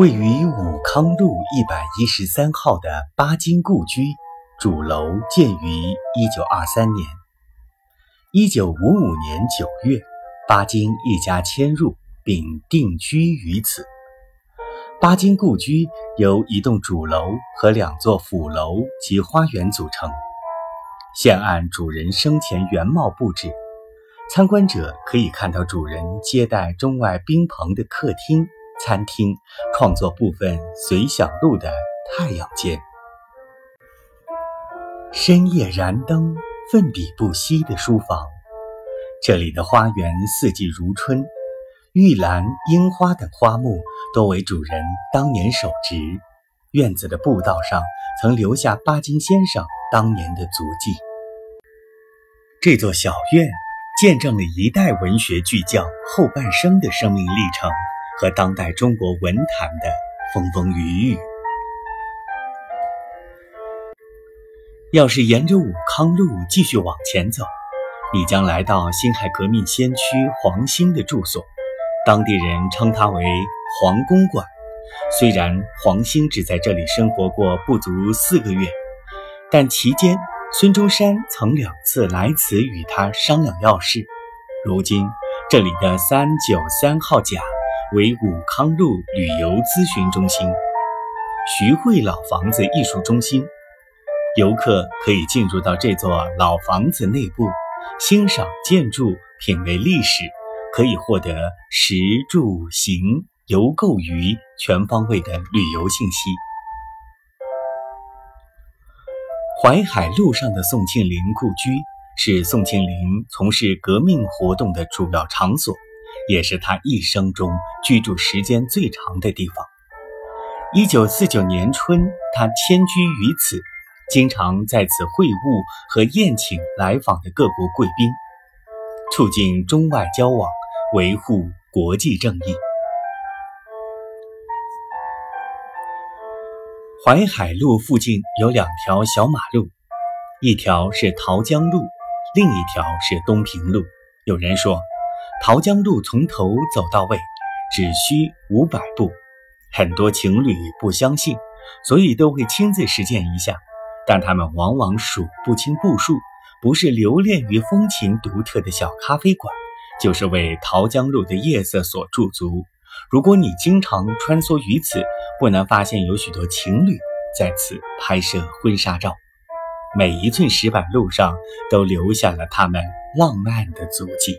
位于武康路一百一十三号的巴金故居主楼建于一九二三年。一九五五年九月，巴金一家迁入并定居于此。巴金故居由一栋主楼和两座辅楼及花园组成，现按主人生前原貌布置。参观者可以看到主人接待中外宾朋的客厅。餐厅创作部分随想录的太阳间，深夜燃灯，奋笔不息的书房。这里的花园四季如春，玉兰、樱花等花木多为主人当年手植。院子的步道上曾留下巴金先生当年的足迹。这座小院见证了一代文学巨匠后半生的生命历程。和当代中国文坛的风风雨雨。要是沿着武康路继续往前走，你将来到辛亥革命先驱黄兴的住所，当地人称它为黄公馆。虽然黄兴只在这里生活过不足四个月，但期间孙中山曾两次来此与他商量要事。如今这里的三九三号甲。为武康路旅游咨询中心、徐汇老房子艺术中心，游客可以进入到这座老房子内部，欣赏建筑、品味历史，可以获得食住行游购娱全方位的旅游信息。淮海路上的宋庆龄故居是宋庆龄从事革命活动的主要场所。也是他一生中居住时间最长的地方。一九四九年春，他迁居于此，经常在此会晤和宴请来访的各国贵宾，促进中外交往，维护国际正义。淮海路附近有两条小马路，一条是桃江路，另一条是东平路。有人说。桃江路从头走到尾只需五百步，很多情侣不相信，所以都会亲自实践一下。但他们往往数不清步数，不是留恋于风情独特的小咖啡馆，就是为桃江路的夜色所驻足。如果你经常穿梭于此，不难发现有许多情侣在此拍摄婚纱照，每一寸石板路上都留下了他们浪漫的足迹。